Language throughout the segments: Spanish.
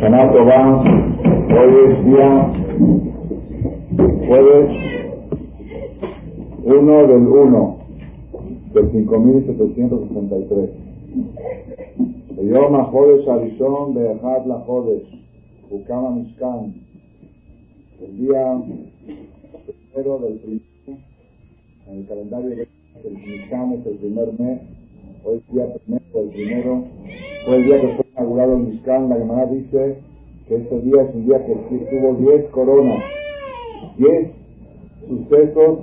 Shana Tova, hoy es día jueves 1 del 1 del 5763. Yom HaJodesh Arishon Be'echad LaJodesh, Ukama Mishkan, el día primero del primer, en el calendario de el Mishkan es el primer mes, hoy es día primero del primero, fue el día que fue inaugurado el Mishkan, la Gemara dice que este día es un día que tuvo 10 coronas, 10 sucesos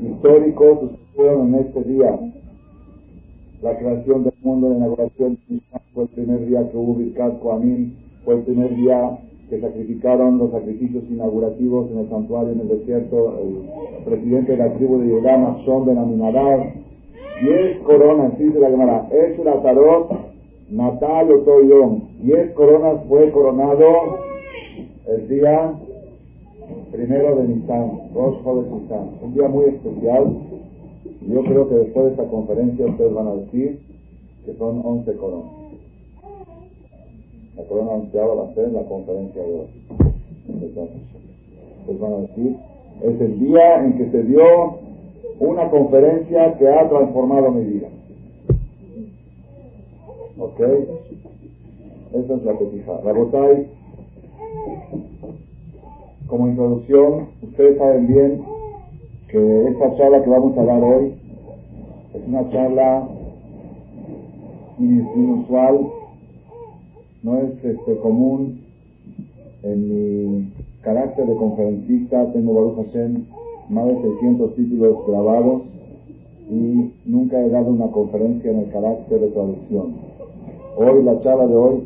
históricos sucedieron en este día. La creación del mundo, la inauguración del Mishkan fue el primer día que hubo Birkat Koanim, fue el primer día que sacrificaron los sacrificios inaugurativos en el santuario en el desierto, el presidente de la tribu de Yudá, Son Ben Aminadab, diez coronas, dice la Gemara, es un atarot natal otoyón, diez coronas fue coronado el día primero de Nisan, Rosh de Nisan, un día muy especial, yo creo que después de esta conferencia ustedes van a decir que son once coronas. La corona onceava va a ser la conferencia de hoy. Entonces van a decir, es el día en que se dio una conferencia que ha transformado mi vida. ¿Ok? Esa es la petija. Rabotai, como introducción, ustedes saben bien que esta charla que vamos a hablar hoy es una charla inusual, no es este, común en mi carácter de conferencista, tengo Baruch Hashem más de 600 títulos grabados y nunca he dado una conferencia en el carácter de traducción. Hoy, la charla de hoy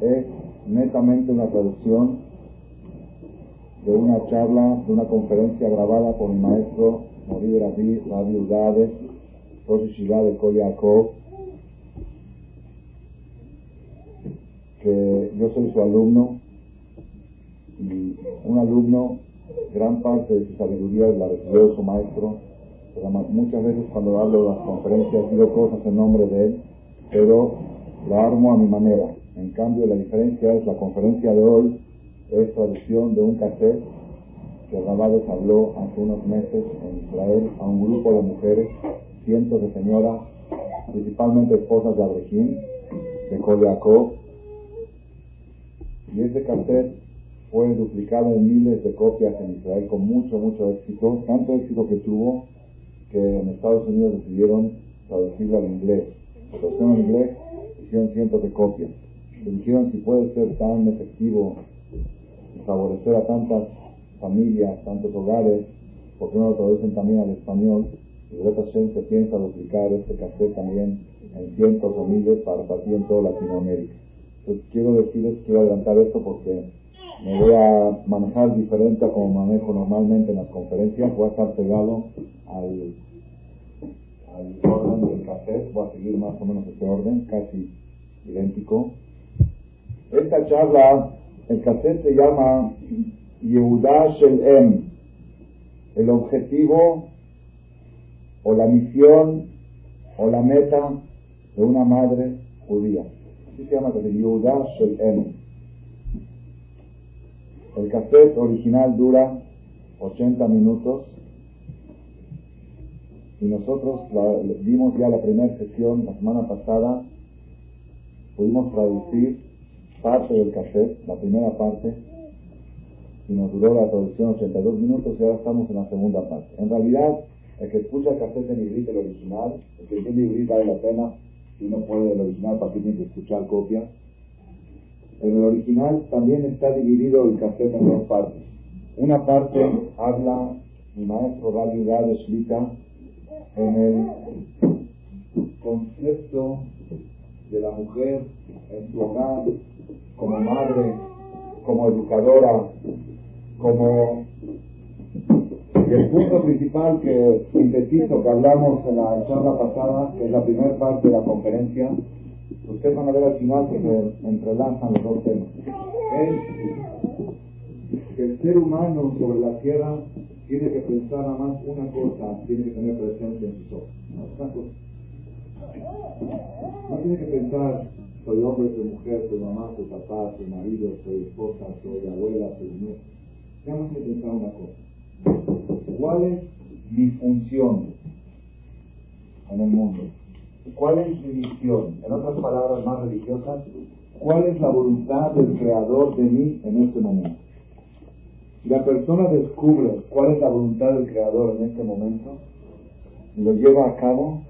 es netamente una traducción de una charla, de una conferencia grabada por mi maestro Morir Rabbi, Rabbi Udades, de Kolyakov, que yo soy su alumno y un alumno, gran parte de su sabiduría la recibió de su maestro, pero muchas veces cuando hablo de las conferencias digo cosas en nombre de él, pero lo armo a mi manera. En cambio, la diferencia es la conferencia de hoy es traducción de un cassette que Rabados habló hace unos meses en Israel a un grupo de mujeres, cientos de señoras, principalmente esposas de Abraham, de Koliakov, y ese cassette fue duplicado en miles de copias en Israel con mucho, mucho éxito, tanto éxito que tuvo que en Estados Unidos decidieron traducirlo al inglés. La traducción en inglés hicieron cientos de copias. Dijeron si puede ser tan efectivo favorecer a tantas familias, tantos hogares, ¿por qué no lo traducen también al español? Y Greta se piensa duplicar este cassette también en cientos o miles para partir en toda Latinoamérica. Entonces quiero decirles, quiero adelantar esto porque me voy a manejar diferente a como manejo normalmente en las conferencias, voy a estar pegado al, al orden del cassette, voy a seguir más o menos este orden, casi idéntico. Esta charla, el cassette se llama Yehuda Shel Em, el objetivo o la misión o la meta de una madre judía. Así se llama Yehuda Shel Em. El cassette original dura 80 minutos y nosotros vimos ya la primera sesión la semana pasada, pudimos traducir parte del cassette, la primera parte, y nos duró la traducción 82 minutos y ahora estamos en la segunda parte. En realidad, el que escucha el cassette en ibrita, el original, el que entiende vale la pena, si uno puede el original, para que tiene que escuchar copias. En el original también está dividido el cassette en dos partes. Una parte habla mi maestro Rabbi de Shlita en el concepto de la mujer en su hogar, como madre, como educadora, como el punto principal que sintetizo, que hablamos en la charla pasada, que es la primera parte de la conferencia, ustedes van a ver al final que se entrelazan los dos temas. Es que el ser humano sobre la tierra tiene que pensar nada más una cosa, tiene que tener presencia en sus ojos. No tiene que pensar soy hombre, soy mujer, soy mamá, soy papá, soy marido, soy esposa, soy abuela, soy nieta. Tenemos que pensar una cosa. ¿Cuál es mi función en el mundo? ¿Cuál es mi misión? En otras palabras más religiosas, ¿cuál es la voluntad del Creador de mí en este momento? Si la persona descubre cuál es la voluntad del Creador en este momento y lo lleva a cabo,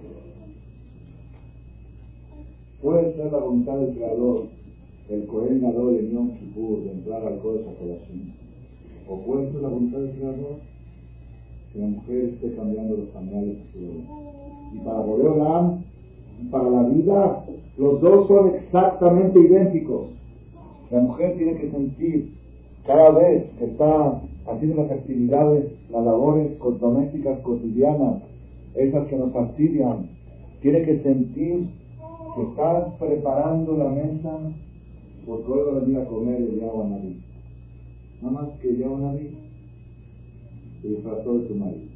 puede ser la voluntad del Creador el Cohen Gadol de Yom Kippur de entrar al Kodesh o puede ser la voluntad del Creador que la mujer esté cambiando los su Y para Boreolam, para la vida, los dos son exactamente idénticos. La mujer tiene que sentir cada vez que está haciendo las actividades, las labores domésticas cotidianas, esas que nos fastidian, tiene que sentir que está preparando la mesa porque hoy va a venir a comer el agua Naví. Nada más que el agua Naví se disfrazó de su marido.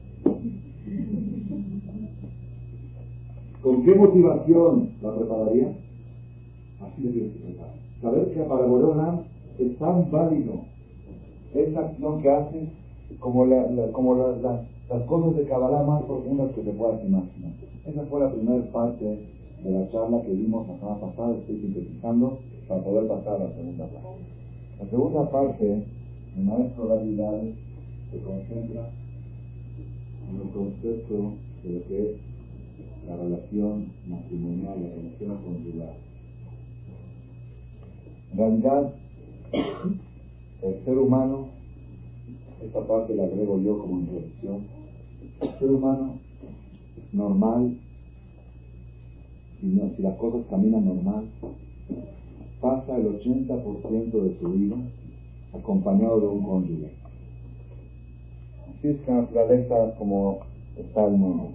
¿Con qué motivación la prepararía? Así le tienes que preparar. Saber que para Borona es tan válido esa acción que hace como, como las cosas de Kabbalah más profundas que te puedas imaginar. Esa fue la primera parte de la charla que dimos la semana pasada, estoy sintetizando para poder pasar a la segunda parte. La segunda parte, el maestro David se concentra en el concepto de lo que es la relación matrimonial, la relación conyugal. En realidad, el ser humano, esta parte la agrego yo como introducción, el ser humano normal, si, si las cosas caminan normal, pasa el 80% de su vida acompañado de un cónyuge. Así es que la naturaleza como está el mundo.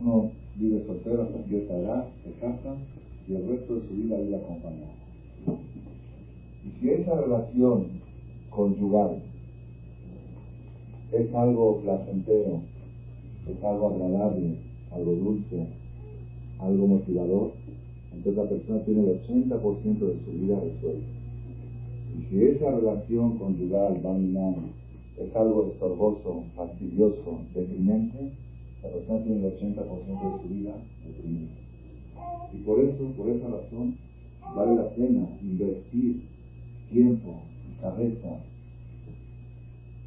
Uno vive soltero hasta cierta edad, se casa y el resto de su vida vive acompañado. Y si esa relación conyugal es algo placentero, es algo agradable, algo dulce, algo motivador, entonces la persona tiene el 80% de su vida resuelta. Y si esa relación conyugal va minando, es algo estorboso, fastidioso, deprimente, la persona tiene el 80% de su vida deprimida. Y por eso, por esa razón, vale la pena invertir tiempo, cabeza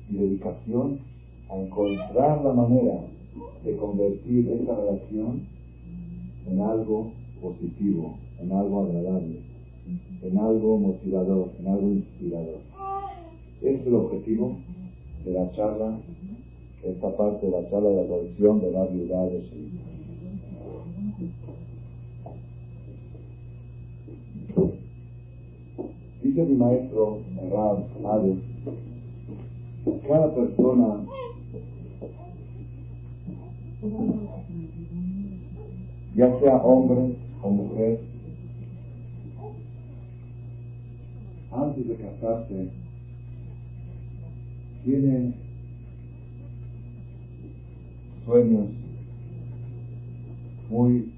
y dedicación a encontrar la manera de convertir esa relación en algo positivo, en algo agradable, en algo motivador, en algo inspirador. Ese es el objetivo de la charla, esta parte de la charla de la de la viuda de Shri. Dice mi maestro, Rab cada persona ya sea hombre o mujer, antes de casarse, tiene sueños muy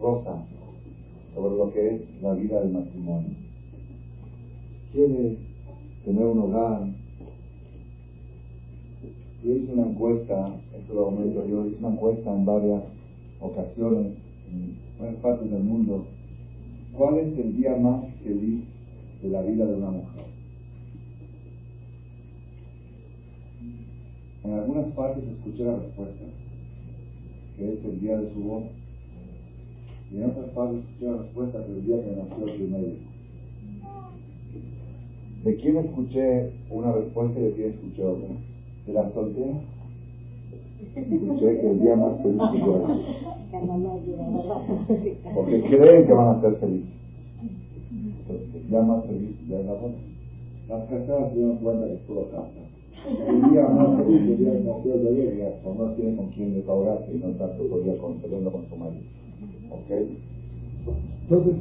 rosas sobre lo que es la vida del matrimonio. Quiere tener un hogar. Y hice una encuesta, esto lo aumento yo, hice una encuesta en varias ocasiones, en varias partes del mundo, ¿cuál es el día más feliz de la vida de una mujer? En algunas partes escuché la respuesta, que es el día de su boda. Y en otras partes escuché la respuesta que el día que nació el primer ¿De quién escuché una respuesta y de quién escuché otra? ¿De la soltera? Escuché que el día más feliz es Porque creen que van a ser felices. el día más feliz ya es la boda. Las casadas se dan cuenta que es casa el día más feliz el día que nació ya, no tiene con quién desahogarse y no tanto todavía con, con su marido. ¿Ok? Entonces,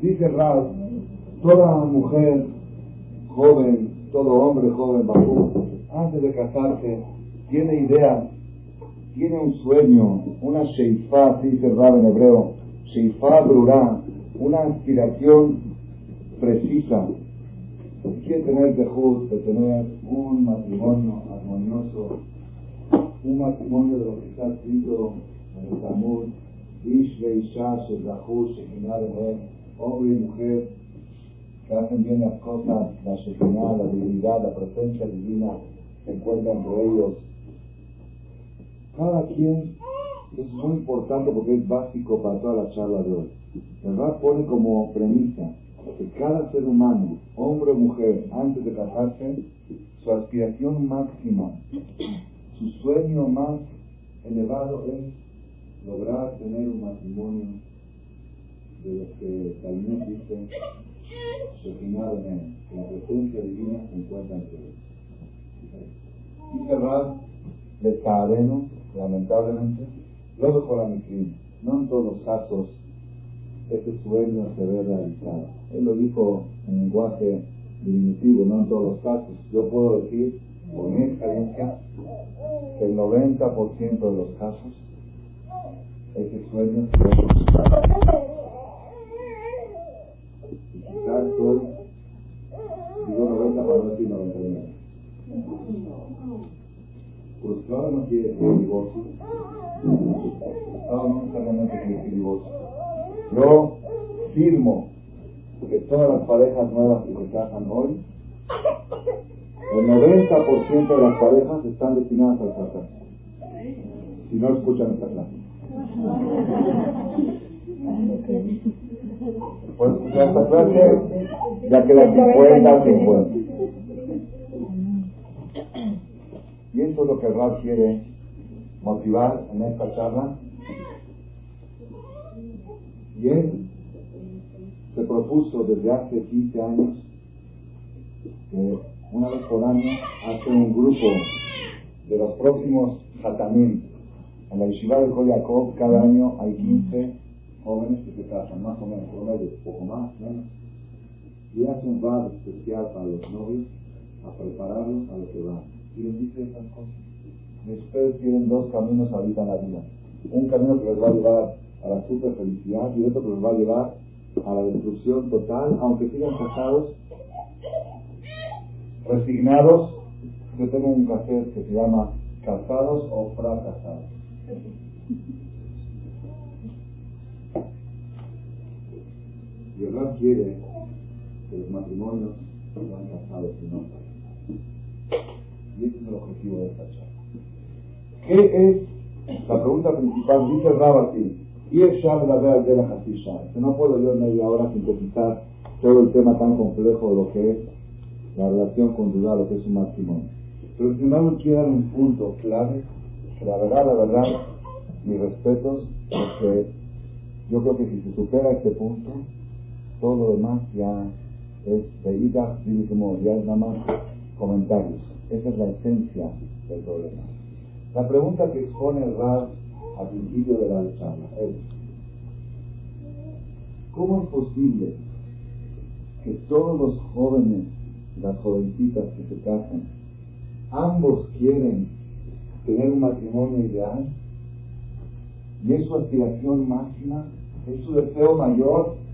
dice Ralph, toda mujer joven, todo hombre joven, antes de casarse, tiene ideas, tiene un sueño, una sheifá, así dice Rab en hebreo, sheifá brurá, una aspiración precisa. Quiere tener dejud de tener un matrimonio armonioso, un matrimonio de lo que está escrito en el Talmud, Ish Isha hombre y mujer, que hacen bien las cosas, la Shekinah, la divinidad, la presencia divina, se encuentran entre ellos. Cada quien es muy importante porque es básico para toda la charla de hoy. ¿Verdad? Pone como premisa que cada ser humano, hombre o mujer, antes de casarse, su aspiración máxima, su sueño más elevado es lograr tener un matrimonio de los que también dice final en la presencia divina se encuentra entre ellos. Y cerrar de cadeno, lamentablemente, lo dejó la No en todos los casos este sueño se ve realizado. Él lo dijo en lenguaje diminutivo, no en todos los casos. Yo puedo decir, con mi experiencia, que el 90% de los casos ese sueño se ve realizado. Quizás hoy digo 90 para no decir 99. Pues claro no quiere decir divorcio. Claro no necesariamente quiere decir divorcio. Yo firmo que todas las parejas nuevas que se casan hoy, el 90% de las parejas están destinadas al fracaso. Si no escuchan esta clase. Pues clase, ya queda 50, 50. Y esto es lo que Rab quiere motivar en esta charla y él se propuso desde hace 15 años que una vez por año hace un grupo de los próximos Hatamim. En la Yeshiva de Jacob cada año hay 15 jóvenes que se casan, más o menos, por medio, poco más, menos. Y hace un bar especial para los novios, a prepararlos a lo que van. Y les dice estas cosas. ustedes tienen dos caminos ahorita en la vida. Un camino que les va a llevar a la super felicidad y otro que los va a llevar a la destrucción total, aunque sigan casados, resignados. Yo tengo un cassette que se llama Casados o Fracasados. Y verdad quiere que los matrimonios sean casados y no Y ese es el objetivo de esta charla. ¿Qué es la pregunta principal? Dice Rabati, y el Shab de la. Que no puedo yo en media hora sintetizar todo el tema tan complejo de lo que es la relación conjugal, lo que es un matrimonio. Pero si no quiere dar un punto clave, la verdad, la verdad, mis respetos, porque yo creo que si se supera este punto, todo lo demás ya es como ya es nada más comentarios. Esa es la esencia del problema. La pregunta que expone el al principio de la charla es, ¿cómo es posible que todos los jóvenes, las jovencitas que se casan, ambos quieren tener un matrimonio ideal? Y es su aspiración máxima, es su deseo mayor.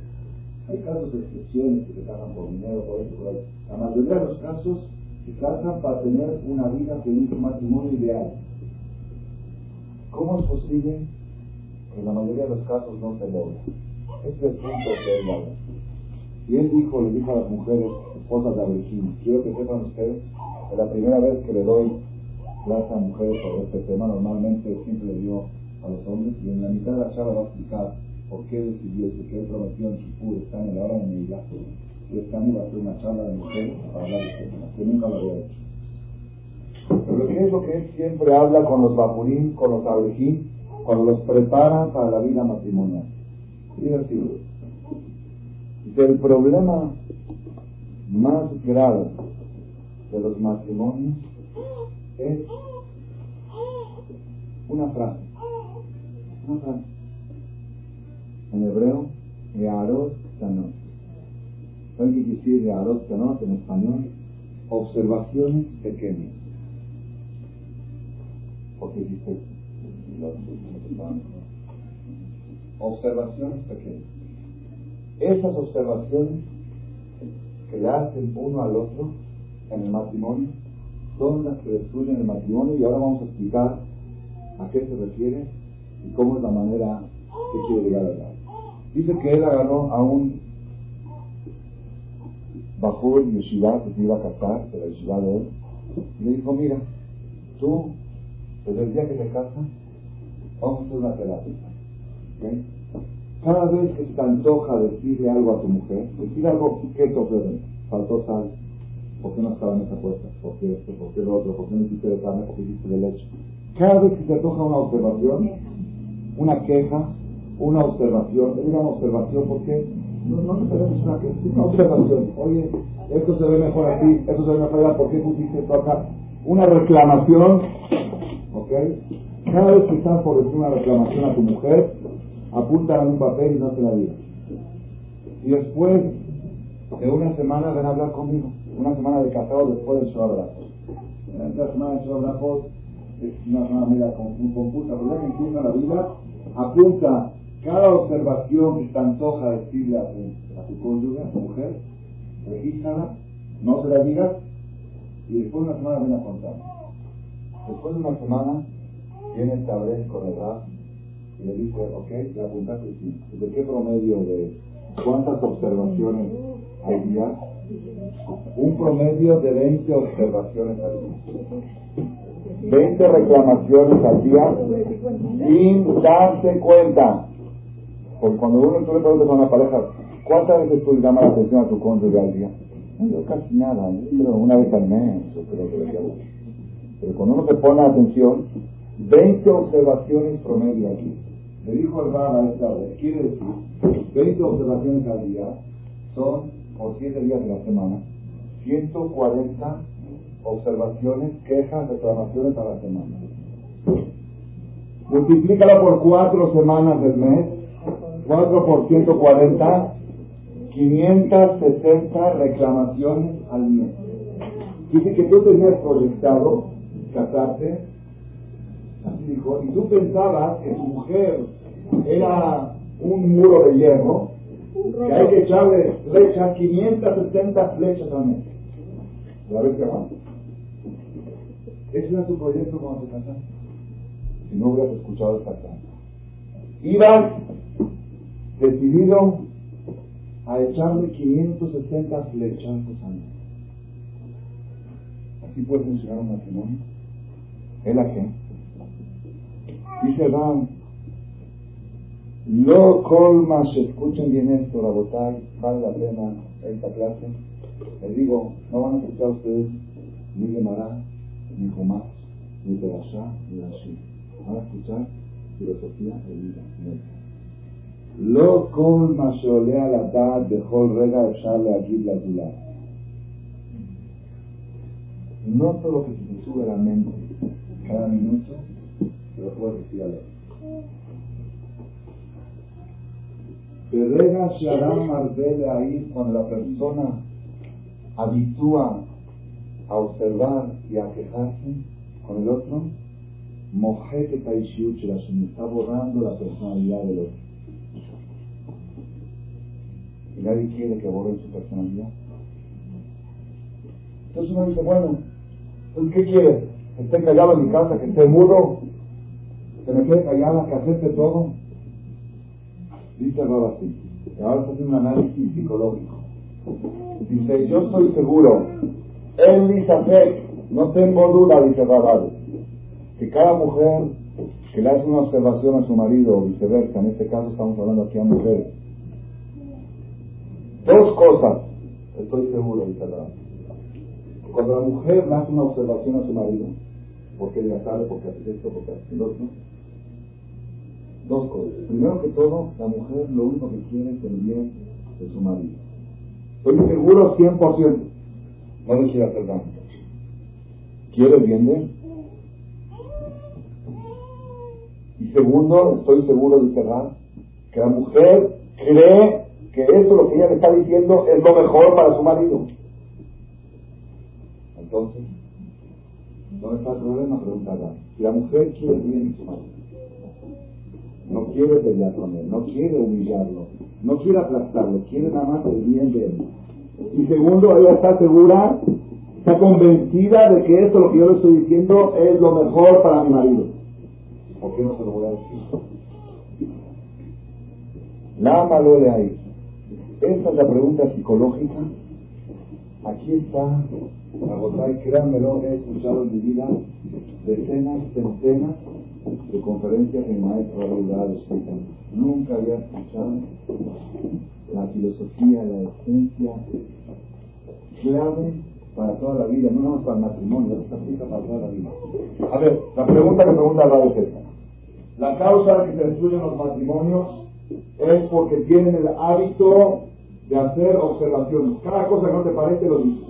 Hay casos de excepciones que se casan por dinero, por eso, por eso. La mayoría de los casos se casan para tener una vida feliz, un matrimonio ideal. ¿Cómo es posible que en la mayoría de los casos no se logra? Es el punto que él habla. Y él dijo, le dijo a las mujeres, esposas de Abelín, quiero que sepan ustedes que la primera vez que le doy clase a mujeres sobre este tema, normalmente siempre le dio a los hombres, y en la mitad de la charla va a explicar por qué decidió, que qué prometió en Kipur, está en la hora de Neilá, y este año va a hacer una charla de mujeres para hablar de este tema, que nunca lo había hecho. Pero ¿qué es lo que él siempre habla con los bapurín, con los abrejín, cuando los prepara para la vida matrimonial? Y así. El problema más grave de los matrimonios es una frase. Una frase. En hebreo, Earot Tanot. ¿Saben qué quiere decir Earot Tanot en español? Observaciones pequeñas porque dice observaciones pequeñas. Esas observaciones que le hacen uno al otro en el matrimonio son las que destruyen el matrimonio y ahora vamos a explicar a qué se refiere y cómo es la manera que quiere llegar a dar. Dice que él agarró a un Bajur Yeshiva que se iba a casar, de la Yeshiva de él, y le dijo, mira, tú, desde el día que te casas, vamos a hacer una terapia. Cada vez que te antoja decirle algo a tu mujer, decir algo que te faltó sal, ¿por qué no estaba en esa puerta? ¿Por qué esto? ¿Por qué lo otro? ¿Por qué no hiciste de carne? ¿Por qué hiciste de leche? Cada vez que se antoja una observación, una queja, una observación, es una observación porque no, no necesariamente es una una observación. Oye, esto se ve mejor aquí, esto se ve mejor allá, ¿por qué pusiste esto acá? Una reclamación, ¿ok? Cada vez que estás por decir una reclamación a tu mujer, apúntala en un papel y no te la digas. Y después de una semana ven a hablar conmigo, una semana de casado después del Shabbat La semana del Shabbat es una semana media confusa, pero ya que entienda la vida, apunta cada observación que te antoja decirle a tu, a tu cónyuge, a tu mujer, regístrala, no se la digas, y después de una semana ven a contar. Después de una semana, viene tablero con el rap y le dice, ok, le apuntaste sí. ¿De qué promedio de cuántas observaciones al día? Un promedio de 20 observaciones al día. 20 reclamaciones al día sin darse cuenta. Porque cuando uno tú le preguntas a una pareja, ¿cuántas veces tú llamas la atención a tu cónyuge al día? No, yo casi nada, pero una vez al mes, creo que Pero cuando uno se pone atención, 20 observaciones promedio aquí. Le dijo el Rama a esta vez, quiere decir, 20 observaciones al día son, por 7 días de la semana, 140 observaciones, quejas, reclamaciones a la semana. Multiplícalo por 4 semanas del mes, 4 por 140, 560 reclamaciones al mes. Dice que tú tenías proyectado casarte y tú pensabas que tu mujer era un muro de hierro, que hay que echarle flechas, 570 flechas al mes. ¿La vez que va? Ese era tu proyecto cuando te casaste. Si no hubieras escuchado esta carta. Ibas decidido a echarle 560 flechas al mes. Así puede funcionar un matrimonio. ¿Es la gente? Dice Ram, lo colmas, escuchen bien esto, la botay, vale la pena esta clase. Les digo, no van a escuchar ustedes ni Gemara, ni Jumás, ni Perashá, ni Rashi. Van a escuchar filosofía de vida. Colmas, olea la edad de Jol Rega, echarle aquí la tula. No todo lo que se sube a la mente cada minuto lo puedes decir a Rega Sharam Marbele ahí cuando la persona habitúa a observar y a quejarse con el otro, Mojete se está borrando la personalidad del otro. Y nadie quiere que borre su personalidad. Entonces uno dice, bueno, ¿qué quiere? ¿Que esté callado en mi casa? ¿Que esté mudo? que me quede callada, que acepte todo. Dice ahora así, y ahora está haciendo un análisis psicológico. Dice, yo estoy seguro, él dice no tengo duda, dice Rabal, que cada mujer que le hace una observación a su marido o viceversa, en este caso estamos hablando aquí a mujeres, estoy seguro, dice. Cuando la mujer hace una observación a su marido, porque ella sabe, porque hace esto, porque hace lo otro, Dos cosas. Primero que todo, la mujer lo único que quiere es el bien de su marido. Estoy seguro 100%. No le quiere hacer daño. ¿Quiere el bien de él? Y segundo, estoy seguro, de cerrar que la mujer cree que eso lo que ella le está diciendo es lo mejor para su marido. Entonces, ¿dónde está el problema? Pregunta Si la mujer quiere bien de su marido, no quiere pelear con él, no quiere humillarlo, no quiere aplastarlo, quiere nada más el bien de él. Y segundo, ella está segura, está convencida de que esto, lo que yo le estoy diciendo, es lo mejor para mi marido. ¿Por qué no se lo voy a decir? La de ahí. Esa es la pregunta psicológica. Aquí está, y créanmelo, he escuchado en mi vida decenas, centenas de conferencias de maestro de Nunca había escuchado la filosofía, la esencia clave para toda la vida, no nada más para el matrimonio, esta aplica para toda la vida. A ver, la pregunta que pregunta la es esta. La causa que se destruyen los matrimonios es porque tienen el hábito de hacer observaciones. Cada cosa que no te parece lo dices.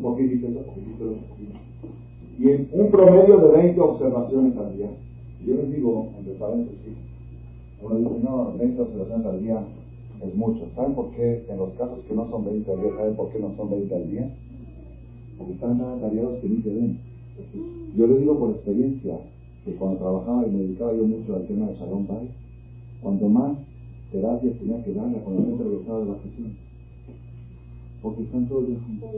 ¿Por qué dices eso? ¿Por qué dices eso? Y un promedio de 20 observaciones al día. Yo les digo, entre paréntesis, uno dice, no, 20 observaciones al día es mucho. ¿Saben por qué en los casos que no son 20 al día, ¿saben por qué no son 20 al día? Porque están tan atareados que ni se ven. Yo les digo por experiencia que cuando trabajaba y me dedicaba yo mucho al tema de Salón Bay, cuanto más terapias tenía que darle cuando la gente regresaba de vacaciones. Porque están todos juntos.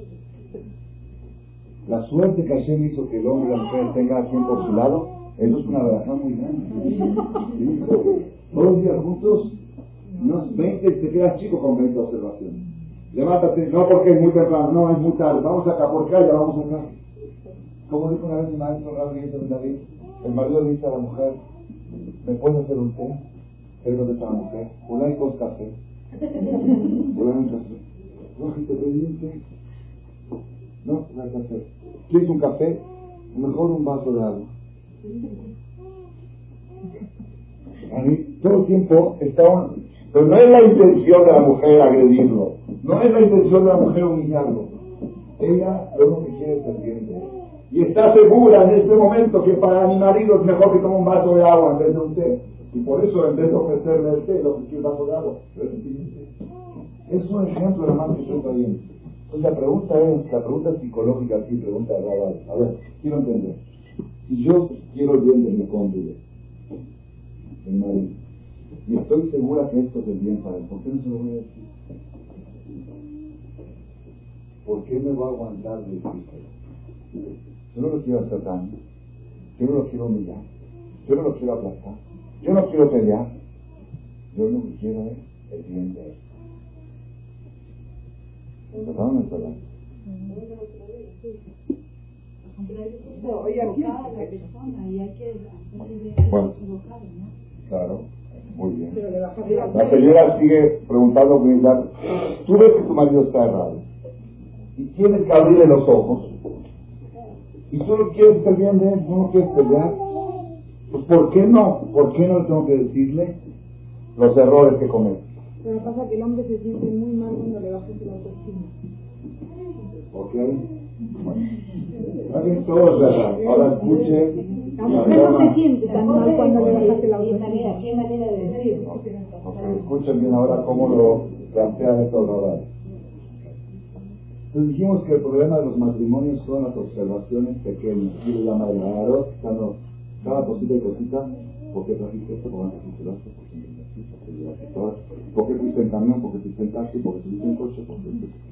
La suerte que Hashem hizo que el hombre y la mujer tengan tiempo por su lado, eso es una relación muy grande. Todos los días juntos, unos 20 y te quedas chico con 20 observaciones. Levántate, no porque es muy temprano, no, es muy tarde, vamos acá, por qué ya vamos acá. Como dijo una vez mi maestro David, el marido le dice a la mujer, ¿me puedes hacer un té? Él contesta a la mujer, hola y dos café. Hola un café. No, te pedí un té. No, no hay café. ¿Quieres un café? Mejor un vaso de agua. A mí, todo el tiempo está Pero no es la intención de la mujer agredirlo. No es la intención de la mujer humillarlo. Ella lo que quiere es el bien de él. Y está segura en este momento que para mi marido es mejor que tome un vaso de agua en vez de un Y por eso, en vez de ofrecerle el té, lo que quiere vaso agua, es un ejemplo de más que estoy trayendo. Entonces la pregunta es, la pregunta psicológica aquí, pregunta Rabal. A ver, quiero entender. Si yo quiero el bien de mi cónyuge, mi marido, y estoy segura que esto es el bien para él, ¿por qué no se lo voy a decir? ¿Por qué me va a aguantar de decirlo? Yo no lo quiero hacer daño, yo no lo quiero humillar, yo no lo quiero aplastar. Yo no quiero pelear. Yo lo que quiero es el bien de él. ¿Empezaron a verdad? Bueno, claro, muy bien. La señora sigue preguntando tú ves que tu marido está errado y tienes que abrirle los ojos y tú no quieres el bien de él, tú no quieres pelear pues ¿por qué no? ¿Por qué no tengo que decirle los errores que comete? Pero pasa que el hombre se siente muy mal cuando le bajas el autoestima. ¿Ok? Bueno. todo es verdad. Ahora escuche. La mujer no se siente tan mal cuando le bajas el autoestima. ¿Qué manera de decirlo? escuchen bien ahora cómo lo plantean estos radar. Entonces dijimos que el problema de los matrimonios son las observaciones pequeñas. Y llama el arot, cada cosita y cosita, ¿por qué trajiste esto? ¿Por qué trajiste esto? ¿Por qué fuiste en camión? ¿Por qué fuiste en taxi? ¿Por qué fuiste en coche? ¿Por qué,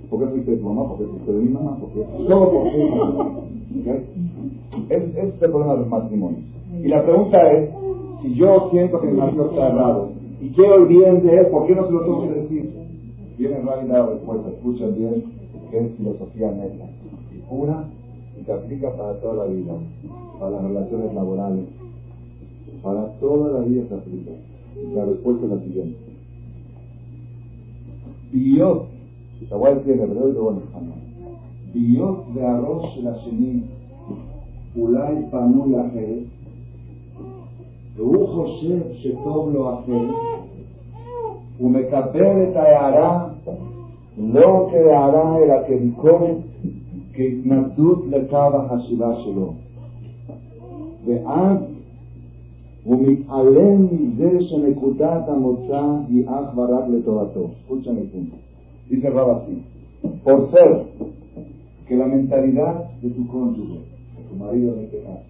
¿Por qué fuiste de tu mamá? ¿Por qué fuiste de mi mamá? ¿Por qué? Todo por qué. Es, es el problema de los matrimonios. Y la pregunta es, si yo siento que mi marido está errado y quiero el bien de él, ¿por qué no se lo tengo que decir? Viene realidad la respuesta, escuchen bien, que es filosofía neta y pura y se aplica para toda la vida, para las relaciones laborales, para toda la vida se aplica. La respuesta es la siguiente. Biot, te voy a decir en hebreo y luego en español. Biot de arroz la sheni, ulay panu lahel, והוא חושב שטוב לו אחר, ומקבל את ההערה לא כהערה אלא כביקורת כהתנגדות לקו החשיבה שלו. ואז הוא מתעלם מזה שנקודת המוצא היא אך ורק לטובתו. escucha mi punto. Dice así. Por ser que la mentalidad de tu cónyuge, de tu marido en este caso,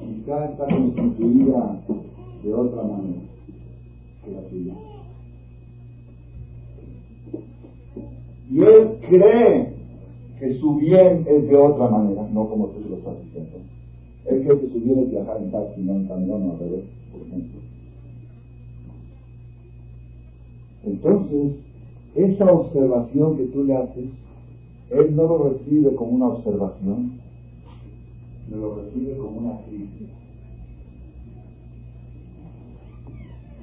quizá está constituida de otra manera. que la tuya. Y él cree que su bien es de otra manera, no como tú lo estás diciendo. Él cree que su bien es viajar en taxi, no en camión, no al revés, por ejemplo. Entonces, esa observación que tú le haces, él no lo recibe como una observación, lo recibe como una crítica.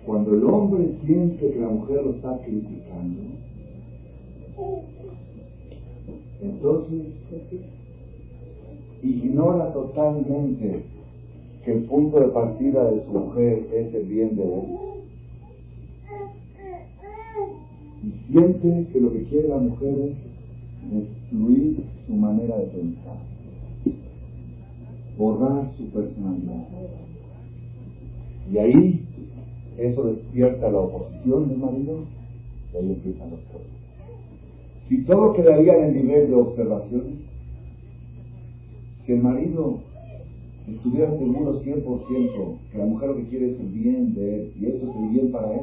Cuando el hombre siente que la mujer lo está criticando, entonces ignora totalmente que el punto de partida de su mujer es el bien de él. Y siente que lo que quiere la mujer es destruir su manera de pensar, borrar su personalidad. Y ahí eso despierta la oposición del marido y ahí empiezan los problemas. Si todo quedaría en el nivel de observaciones, si el marido estuviera seguro 100% que la mujer lo que quiere es el bien de él y esto es el bien para él,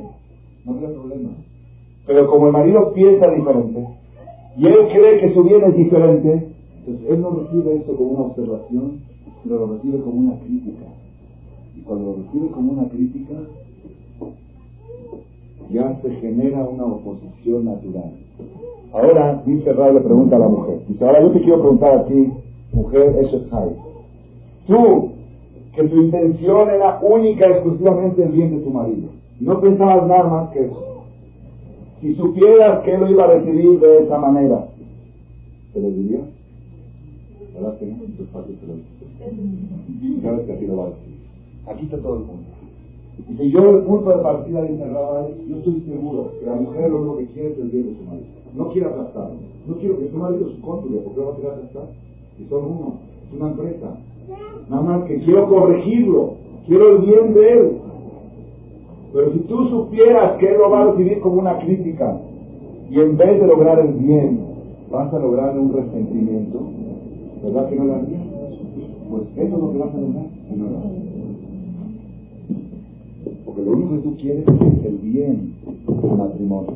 no habría problema. Pero como el marido piensa diferente y él cree que su bien es diferente, entonces él no recibe esto como una observación, sino lo recibe como una crítica. Y cuando lo recibe como una crítica, ya se genera una oposición natural. Ahora, dice Ray, le pregunta a la mujer. Dice, ahora yo te quiero preguntar a ti, mujer, eso es Jai. Tú, que tu intención era única y exclusivamente el bien de tu marido. No pensabas nada más que eso. Si supieras que él lo iba a recibir de esa manera, ¿te lo dirías? ¿Verdad que no? ¿para qué te lo? Sabes que aquí lo va a decir. Aquí está todo el punto. Dice, yo el punto de partida de es, yo estoy seguro que la mujer lo único que quiere es el bien de su marido. No quiere aplastarlo. No quiero que su marido su cónyuge, porque lo va a querer aplastar. Y son uno, es una empresa. Nada más que quiero corregirlo, quiero el bien de él. Pero si tú supieras que él lo va a recibir como una crítica, y en vez de lograr el bien, vas a lograr un resentimiento, ¿verdad que no lo harías? Pues eso es lo que vas a lograr, Porque lo único que tú quieres es el bien del matrimonio,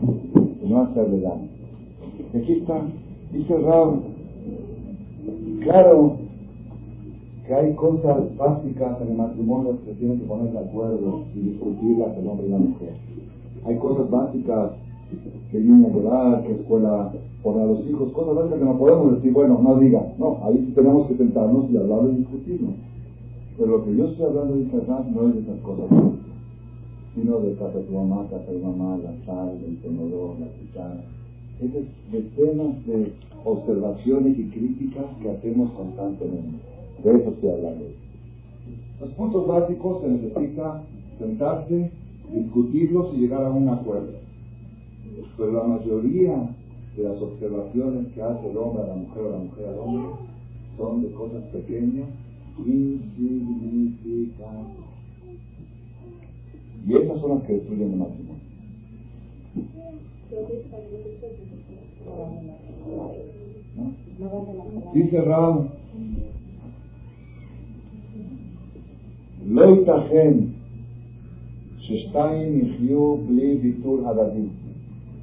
no hacerle daño. Y aquí está, dice Raúl, claro que hay cosas básicas en el matrimonio que se tienen que poner de acuerdo y discutirlas el hombre y la mujer. Hay cosas básicas que niña llevar, que escuela poner a los hijos, cosas básicas que no podemos decir, bueno, no diga, no, ahí tenemos que sentarnos y hablar y discutirnos. Pero lo que yo estoy hablando de casa no es de esas cosas, sino de casa de tu mamá, casa de mamá, la sal, el tenedor, la cuchara. Esas decenas de observaciones y críticas que hacemos constantemente. De eso estoy hablando. Los puntos básicos se necesita sentarse, discutirlos y llegar a un acuerdo. Pero la mayoría de las observaciones que hace el hombre a la mujer o la mujer al hombre son de cosas pequeñas, insignificantes. Y esas son las que destruyen el matrimonio. ¿No? Dice Ram, לא ייתכן ששתיים יחיו בלי ויתור הדדי.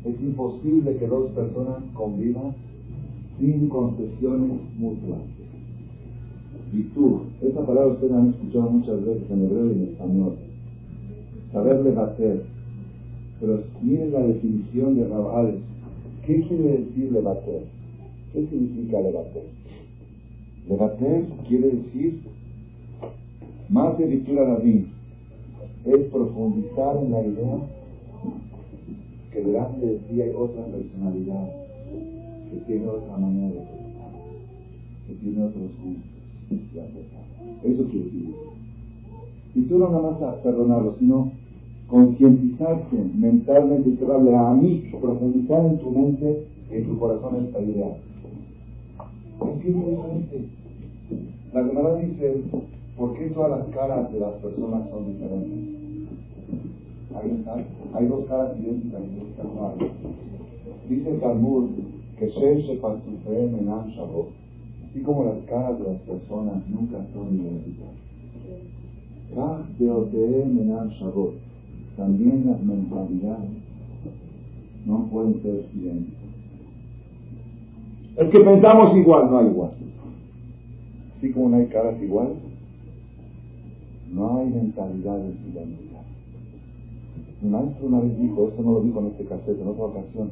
Es imposible que dos personas convivan sin concesiones mutuas. Vitur, esa palabra ustedes han escuchado muchas veces en hebreo y en español. Saber levater. Pero miren la definición de Rabales. ¿Qué quiere decir levater? ¿Qué significa levater? Levater quiere decir más de lectura David es profundizar en la idea que delante de ti hay otra personalidad que tiene otra manera de pensar, que tiene otros gustos. Eso quiere decir. Y tú no nada más perdonarlo, sino concientizarte mentalmente, a mí, profundizar en tu mente, en tu corazón esta idea. Es que es. La Gemara dice, ¿por qué todas las caras de las personas son diferentes? Hay, hay dos caras idénticas y Dice Talmud que se Menam Shabbat, así como las caras de las personas nunca son idénticas. Menam Shabbat. también las mentalidades no pueden ser idénticas. Es que pensamos igual, no hay igual. Así como no hay caras iguales, no hay mentalidades idénticas. Mi maestro una vez dijo, esto no lo dijo en este cassette, en otra ocasión,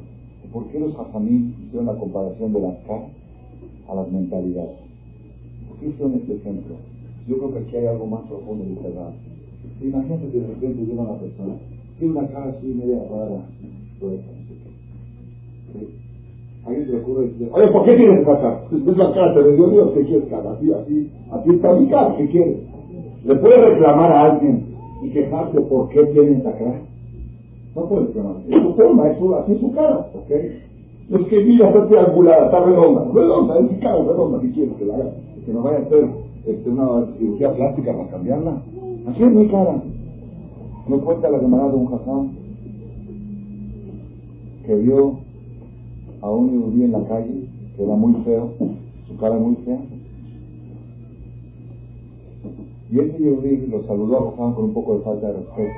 ¿por qué los hajamim hicieron la comparación de las caras a las mentalidades? ¿Por qué hicieron este ejemplo? Yo creo que aquí hay algo más profundo de verdad. Imagínate que de repente llega una persona, tiene una cara así media rara, pues, ¿sí? Alguien se le ocurre decir, oye, ¿por qué tienes esa cara? Es la cara, te le dio Dios, ¿qué quieres cara? Así, así, así está mi cara, ¿qué quieres? ¿Le puede reclamar a alguien y quejarse por qué tiene esa cara? No puede reclamar. Es su forma, es así su cara, ¿ok? Es que mira, está triangulada, está redonda, redonda, es mi cara redonda, ¿qué quieres que la haga? Que no vaya a hacer este, una cirugía plástica para cambiarla. Así es mi cara. No cuenta la semana de un jajam que vio a un yudí en la calle, que era muy feo, su cara muy fea. Y ese yudí lo saludó a Jajam con un poco de falta de respeto.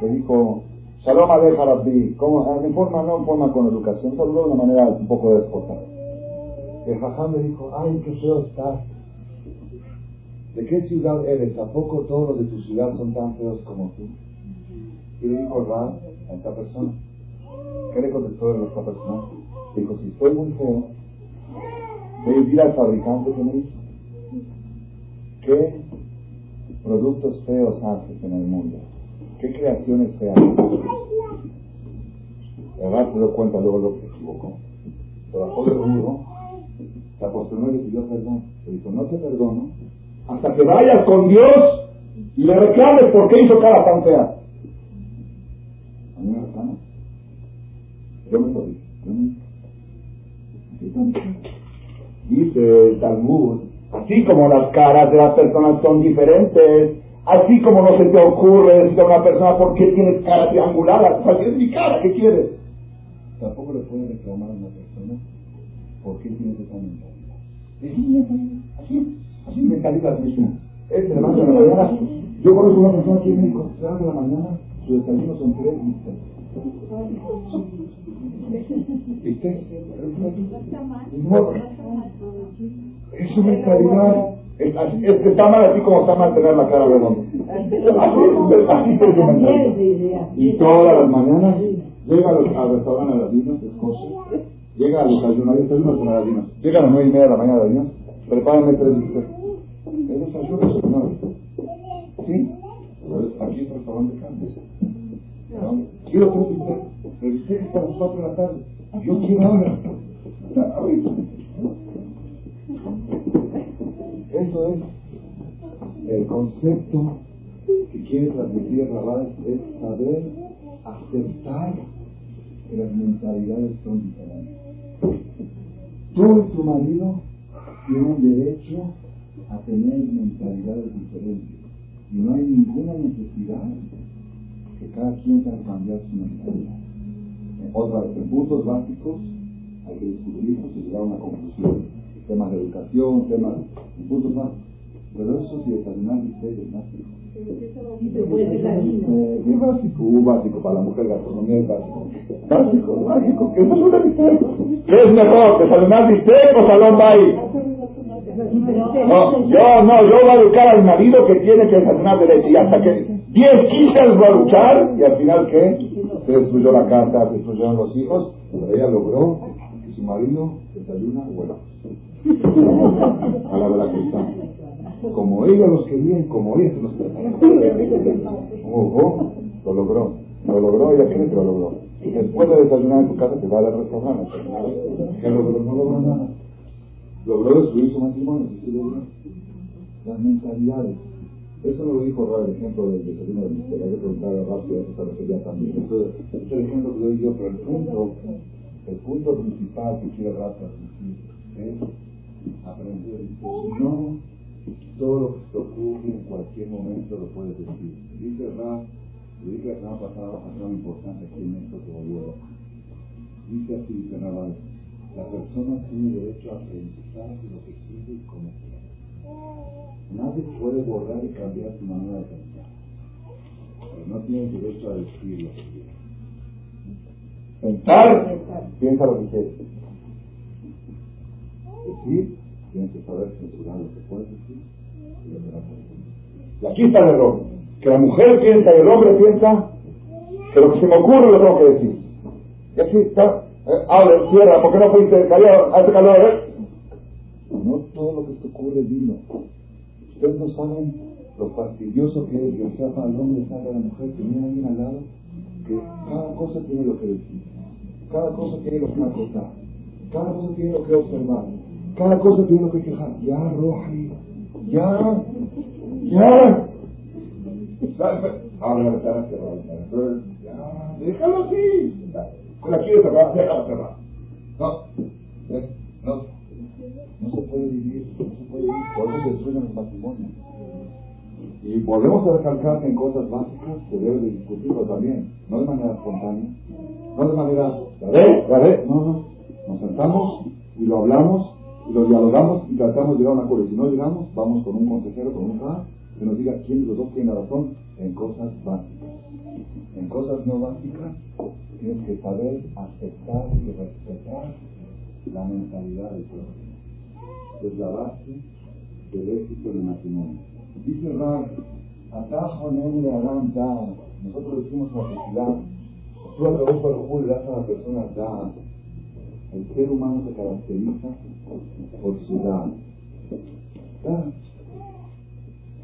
Le dijo, Shalom Aleja Rabbi, ¿cómo? En forma, no en forma con educación, saludó de una manera un poco déspota. El Jajam le dijo, ay, qué feo estás. ¿De qué ciudad eres? ¿A poco todos los de tu ciudad son tan feos como tú? Y le dijo a esta persona. ¿Qué le contestó a esta persona? Le dijo, si estoy muy feo, voy a al fabricante que me hizo. ¿Qué productos feos haces en el mundo? ¿Qué creaciones feas Rab se dio cuenta luego lo que se equivocó. Se bajó del burro, se apostó y le pidió perdón. Le dijo, no te perdono hasta que vayas con Dios y le reclames por qué hizo cara tan fea. A mí me reclama. Yo me me Dice el Talmud, así como las caras de las personas son diferentes, así como no se te ocurre decir a una persona por qué tienes cara triangular, ¿cuál es mi cara? ¿Qué quieres? Tampoco le puedes reclamar a una persona por qué tienes esa mentalidad. Así, así mentalidad misma. Es de la mañana. Yo conozco una persona en México, se de la mañana, su desayuno son tres ¿Viste? Es su mentalidad. Es, es, que está mal así como está mal tener la cara redonda. Así, así. Y todas las mañanas llega al restaurante latino, Escocia, llega al desayuno, hay desayunos con latinos, llega a las nueve y media de la mañana de Dios, prepárenme tres bistecs. El desayuno, señor. ¿Sí? Aquí es restaurante de carne. ¿No? Quiero. El bistec es para las cuatro de la tarde. Yo quiero ahora. Eso es el concepto que quiere transmitir Rabal, es saber aceptar que las mentalidades son diferentes. Tú y tu marido tienen derecho a tener mentalidades diferentes y no hay ninguna necesidad que cada quien tenga que cambiar su mentalidad. Otra vez, en puntos básicos hay que discutirlos y llegar a una conclusión. Temas de educación, temas, en puntos básicos. Pero eso sí, desayunar bistec es básico. Es básico, un básico para la mujer, gastronomía es básico. Básico, básico, que eso es una. ¿Qué es mejor, desayunar bistec o salón baile? No, yo no, yo voy a educar al marido que tiene que desayunar derecho y hasta que 10, 15 años va a luchar y al final ¿qué? Se destruyó la casa, se destruyeron los hijos, pero ella logró que su marido desayuna bueno. A la verdad que está. Como ella los quería como ella se los Ojo, lo logró. Lo logró, ella cree que lo logró. Después de desayunar en tu casa se va al restaurante. ¿Qué logró? No logró nada. Logró destruir su matrimonio, sí logró. Las mentalidades. Eso no lo dijo Ra, el ejemplo del desayuno de misterio. Hay que preguntarle rápido, eso se refería también. Eso es el ejemplo que doy yo, pero el punto, el punto principal que quiere Ra transmitir es aprender. Si no, todo lo que te ocurre en cualquier momento lo puedes decir. Dice Ra, le dije la semana pasada algo importante aquí en esto que volvió. Dice así, dice Naval, la persona tiene derecho a pensar lo que quiere y como quiere. Nadie puede borrar y cambiar tu manera de pensar. no tienes derecho a decir lo que quieres. Pensar, piensa lo que quieres. Decir, tienes que saber censurar lo que puedes decir y lo que no puedes decir. Y aquí está el error. Que la mujer piensa y el hombre piensa que lo que se me ocurre lo tengo que decir. Y aquí está. Eh, abre, cierra, ¿por qué no fuiste? Calor, hace calor, ¿eh? No todo lo que te ocurre, dilo. Ustedes no saben lo fastidioso que es que para el hombre estar a la mujer, tener a alguien al lado, que cada cosa tiene lo que decir, cada cosa tiene lo que acotar, cada cosa tiene lo que observar, cada cosa tiene lo que quejar. Ya, Roji, ya, ya. Ahora me están cerrando. Ya, déjalo así. Déjalo cerrar. No, no, no se puede vivir, no se puede vivir, por eso se destruyen los matrimonios. Y volvemos a recalcar en cosas básicas se debe de discutirlo también, no de manera espontánea, no de manera, la ve, no, no, nos sentamos y lo hablamos y lo dialogamos y tratamos de llegar a un acuerdo. Si no llegamos, vamos con un consejero, con un que nos diga quién de los dos tiene razón en cosas básicas. En cosas no básicas tienes que saber aceptar y respetar la mentalidad del prójimo. Es la base del éxito del matrimonio. Dice Rab, atajo de Adán da. Nosotros decimos la felicidad. Tú a través de Jul das a la persona da. El ser humano se caracteriza por su da. Da.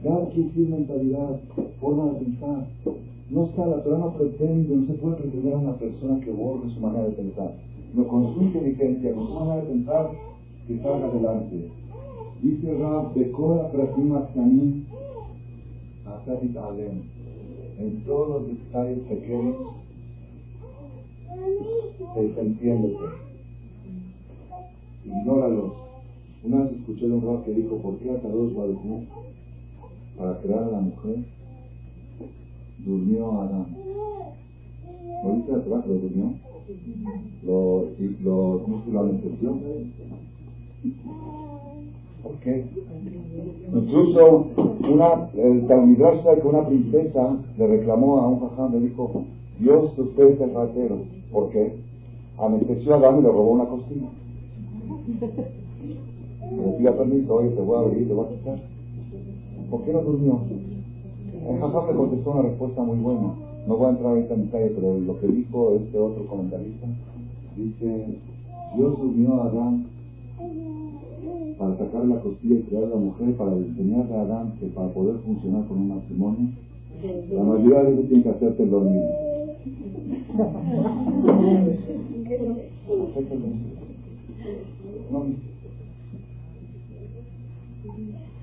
Da quiere mentalidad, forma de pensar. No está, la Torah no pretende, no se puede pretender a una persona que borre su manera de pensar. No con su inteligencia, con su manera de pensar, que salga adelante. Dice Rab, Bekora Pratim Aktanim, Asatit Alem. En todos los detalles pequeños, desentiéndete. Ignóralos. Una vez escuché un Rab que dijo, ¿por qué Akadosh Baruch para crear a la mujer, durmió a Adán? ¿No dice la Torah que lo durmió? Lo, lo, ¿Cómo se lo anestesió? ¿Por qué? Incluso una, el dice que una princesa le reclamó a un jajam, le dijo, Dios usted es ratero. ¿Por qué? Anestesió a Adán y le robó una costilla. Le pida permiso, oye, te voy a abrir, te voy a quitar. ¿Por qué no durmió? El jajam le contestó una respuesta muy buena. No voy a entrar ahorita en detalle, pero lo que dijo este otro comentarista, dice, Dios durmió a Adán para sacar la costilla y crear a la mujer, para enseñarle a Adán que para poder funcionar con un matrimonio, la mayoría de veces tiene que hacerte dormir.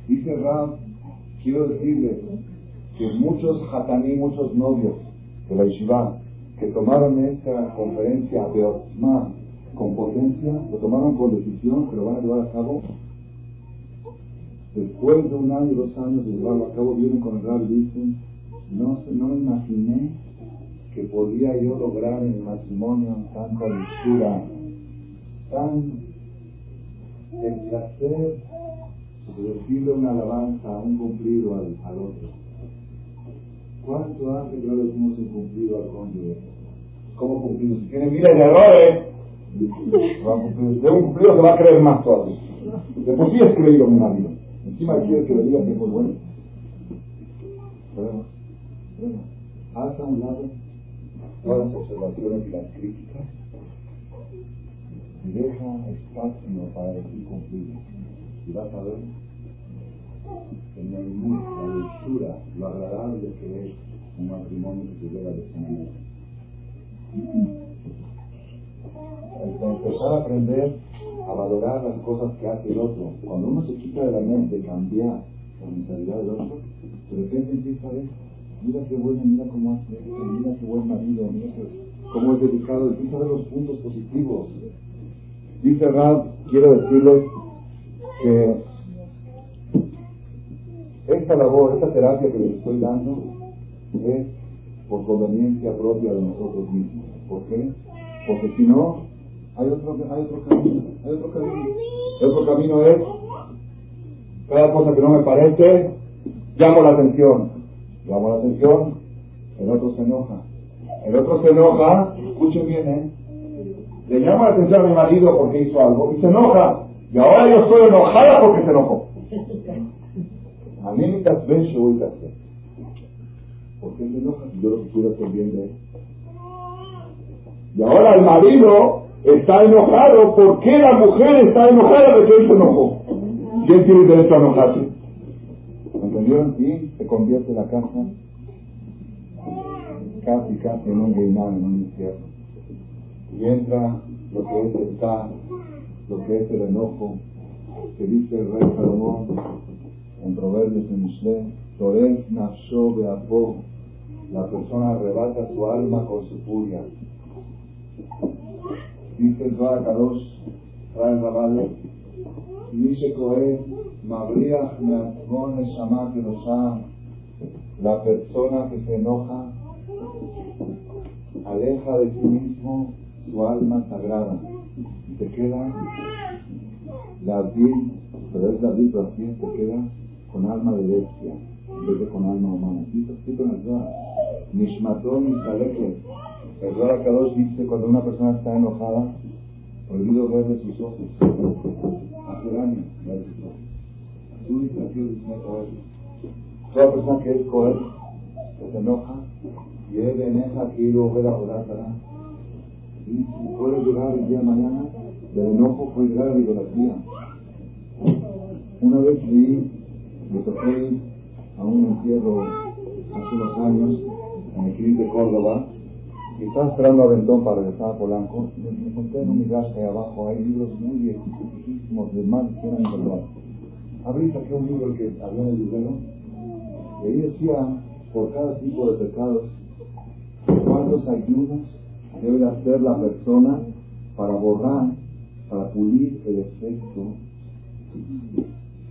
Dice Ram, quiero decirles que muchos hataní, muchos novios de la Yeshiva, que tomaron esta conferencia de Otzma con potencia, lo tomaron con decisión, que lo van a llevar a cabo. Después de un año, dos años de llevarlo a cabo, vienen con el rab y dicen, no, no imaginé que podía yo lograr en el matrimonio tanta lectura, tan el placer de decirle una alabanza, un cumplido al otro. ¿Cuánto hace que no le decimos un cumplido al cónyuge? ¿Cómo cumplido? Si tiene miles de errores, cumplir. De un cumplido se va a creer más todavía. De por sí es creído mi marido. Encima quiere que le diga que es muy bueno. Haz a un lado todas las observaciones y las críticas y deja espacio para decir cumplido. Y vas a ver en la lectura, lo agradable que es un matrimonio que se llega a descubrir empezar a aprender a valorar las cosas que hace el otro. Cuando uno se quita de la mente cambiar la mentalidad del otro, de repente empieza a ver, mira qué bueno, mira cómo hace esto, mira qué buen marido, mira cómo es dedicado, empieza a ver los puntos positivos. Dice Rab, quiero decirles que esta labor, esta terapia que les estoy dando es por conveniencia propia de nosotros mismos. ¿Por qué? Porque si no, hay otro, hay otro camino, hay otro camino. El otro camino es, cada cosa que no me parece, llamo la atención. Llamo la atención, El otro se enoja. El otro se enoja, escuchen bien, ¿eh? Le llama la atención a mi marido porque hizo algo y se enoja. Y ahora yo estoy enojada porque se enojó. A mí me ven voy a hacer. ¿Por qué se enoja yo lo que quiero hacer bien de él? Y ahora el marido está enojado. ¿Por qué la mujer está enojada de que él se enojó? ¿Quién tiene derecho a enojarse? ¿Entendieron? Y se convierte la casa casi, casi en un geinán, en un infierno. Y entra lo que es el K, lo que es el enojo, que dice el rey Salomón en Proverbios de Mishle, Torez Nafsho Beapo, la persona arrebata su alma con su furia. Dice el Zohar Kadosh, trae Rabale, dice Cohen, Mabriach Meatzmon Neshama la persona que se enoja aleja de sí mismo su alma sagrada y te queda la vida, pero es la vida, pero te queda con alma de bestia en vez de con alma humana. ¿Sí está escrito en el Zohar? Nishmatón Misaleke. El Zohar Kadosh dice cuando una persona está enojada, prohibido verle sus ojos. Hace daño verle sus ojos. Tú dices Toda persona que es coher, que se enoja, y él enoja que iba a ver a orar y puede llegar el día de mañana del enojo puede llegar a la idolatría. Una vez vi, me tocó a un entierro hace unos años en el CRIM de Córdoba y estaba esperando a Ventón para regresar a Polanco y me encontré en un migaje ahí abajo, hay libros muy viejísimos de más 100 años atrás. Abrí saqué un libro que había en el librero y ahí decía por cada tipo de pecados cuántos ayunos debe hacer la persona para borrar, para pulir el efecto,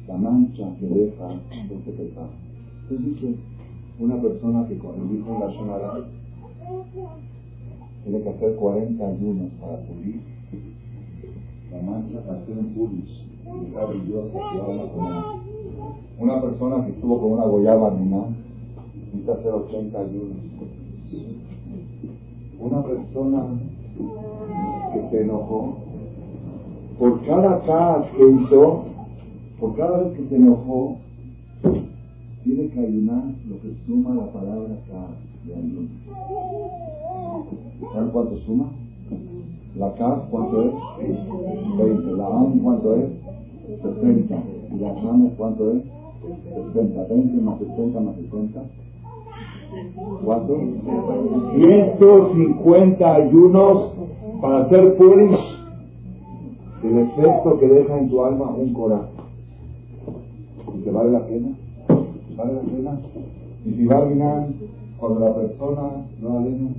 la mancha que deja este pecado. Entonces dice, una persona que con el hijo la tiene que hacer 40 ayunos para pulir la mancha, para hacer un pulis, Una persona que estuvo con una goyaba mina, necesita hacer 80 ayunos. Una persona que se enojó, por cada caos que hizo, por cada vez que se enojó, tiene que ayunar lo que suma la palabra K de ayuno. ¿Saben cuánto suma? La K, ¿cuánto es? 20. La AM, ¿cuánto es? 60. ¿Y la KAM, cuánto es? 60. 20 más 60 más 60. ¿Cuánto? 150 ayunos para hacer puris el efecto que deja en tu alma un corazón. ¿Y vale la pena? ¿Vale la pena? Y si va a cuando la persona, no alena,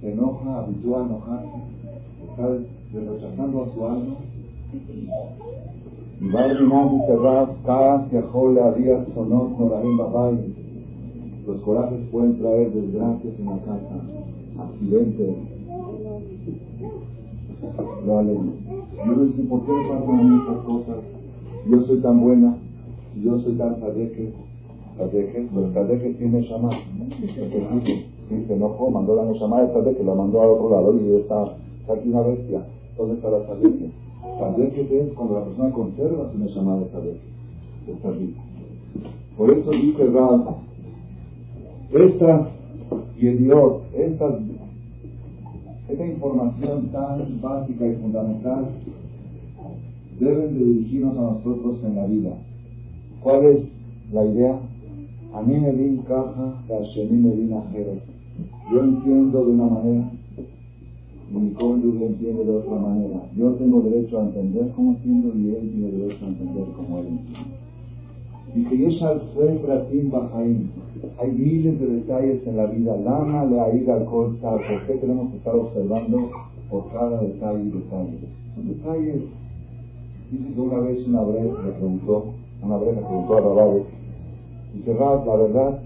se enoja, habitúa a enojarse, está rechazando a su alma, y va a terminar dice Rab, cada que a días sonó Norarim Babay, los corajes pueden traer desgracias en la casa, accidentes. Aleno. Yo ¿por qué pasan estas cosas? Yo soy tan buena, yo soy tan sadeque, sadeque, pero sadeque tiene llamar. Sí, se enojó, mandó la llamada de sadeque, la mandó al otro lado y está, está aquí una bestia. ¿Dónde está la sadeque? Sadeque es cuando la persona conserva su llamada de sadeque. Está aquí. Por eso dice Rab, estas Dios, estas, esta información tan básica y fundamental deben de dirigirnos a nosotros en la vida. ¿Cuál es la idea? A mí me vi caja, a mí me vi Yo entiendo de una manera, mi cónyuge entiende de otra manera. Yo tengo derecho a entender como entiendo y él tiene derecho a entender como él entiende. Y que hay miles de detalles en la vida. Lama le ha ido al colzar. ¿Por qué tenemos que estar observando por cada detalle y detalle? Son detalles. Dice que una vez una breja le preguntó, una breja preguntó a Rabades, dice Rab, la verdad,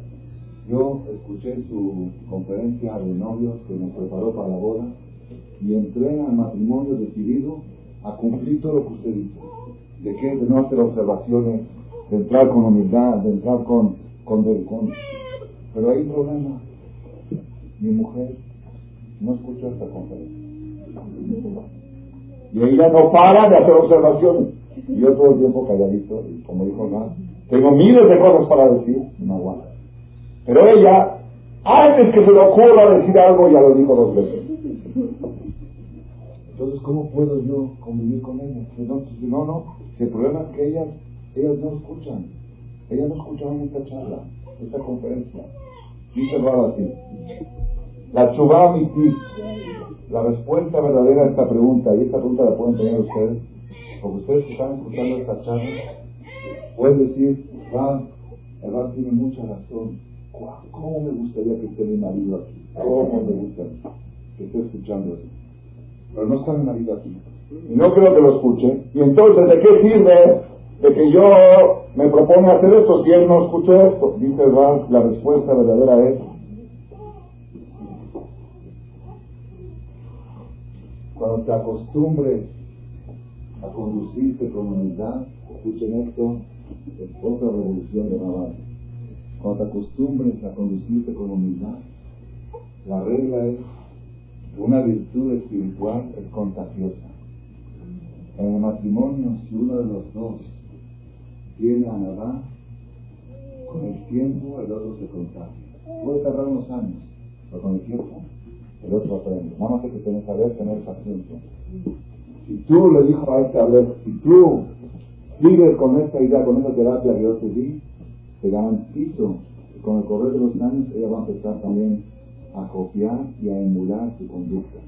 yo escuché su conferencia de novios que nos preparó para la boda y entré al matrimonio decidido a cumplir todo lo que usted dice. De qué? De no hacer observaciones, de entrar con humildad, de entrar con, con, con pero hay un problema. mi mujer no escucha esta conferencia. Y ella no para de hacer observaciones. Yo todo el tiempo calladito, y como dijo nada, tengo miles de cosas para decir, no aguanta. Pero ella, antes que se le ocurra decir algo, ya lo dijo dos veces. Entonces, ¿cómo puedo yo convivir con ella? No, no, no. Si el problema es que ellas, ellas no escuchan. Ellas no escucharon esta charla, esta conferencia. Dice así. La chubá ti, la respuesta verdadera a esta pregunta, y esta pregunta la pueden tener ustedes, porque ustedes que están escuchando esta charla, pueden decir, va, el tiene mucha razón. ¿Cómo me gustaría que esté mi marido aquí? ¿Cómo me gustaría que esté escuchando esto? pero no está mi marido aquí. Y no creo que lo escuche. Y entonces, ¿de qué sirve de que yo me propone hacer esto si él no escucha esto? Dice Ralph, la respuesta verdadera es cuando te acostumbres a conducirte con humildad, escuchen esto, es otra revolución de Navarra. Cuando te acostumbres a conducirte con humildad, la regla es una virtud espiritual es contagiosa. En el matrimonio, si uno de los dos tiene a nadar, con el tiempo el otro se contagia. Puede tardar unos años, pero con el tiempo el otro aprende. Nada más que tener, saber tener paciencia. Si tú le dijo a este ver, si tú sigues con esta idea, con esta terapia que yo te di, te garantizo que con el correr de los años ella va a empezar también a copiar y a emular su conducta.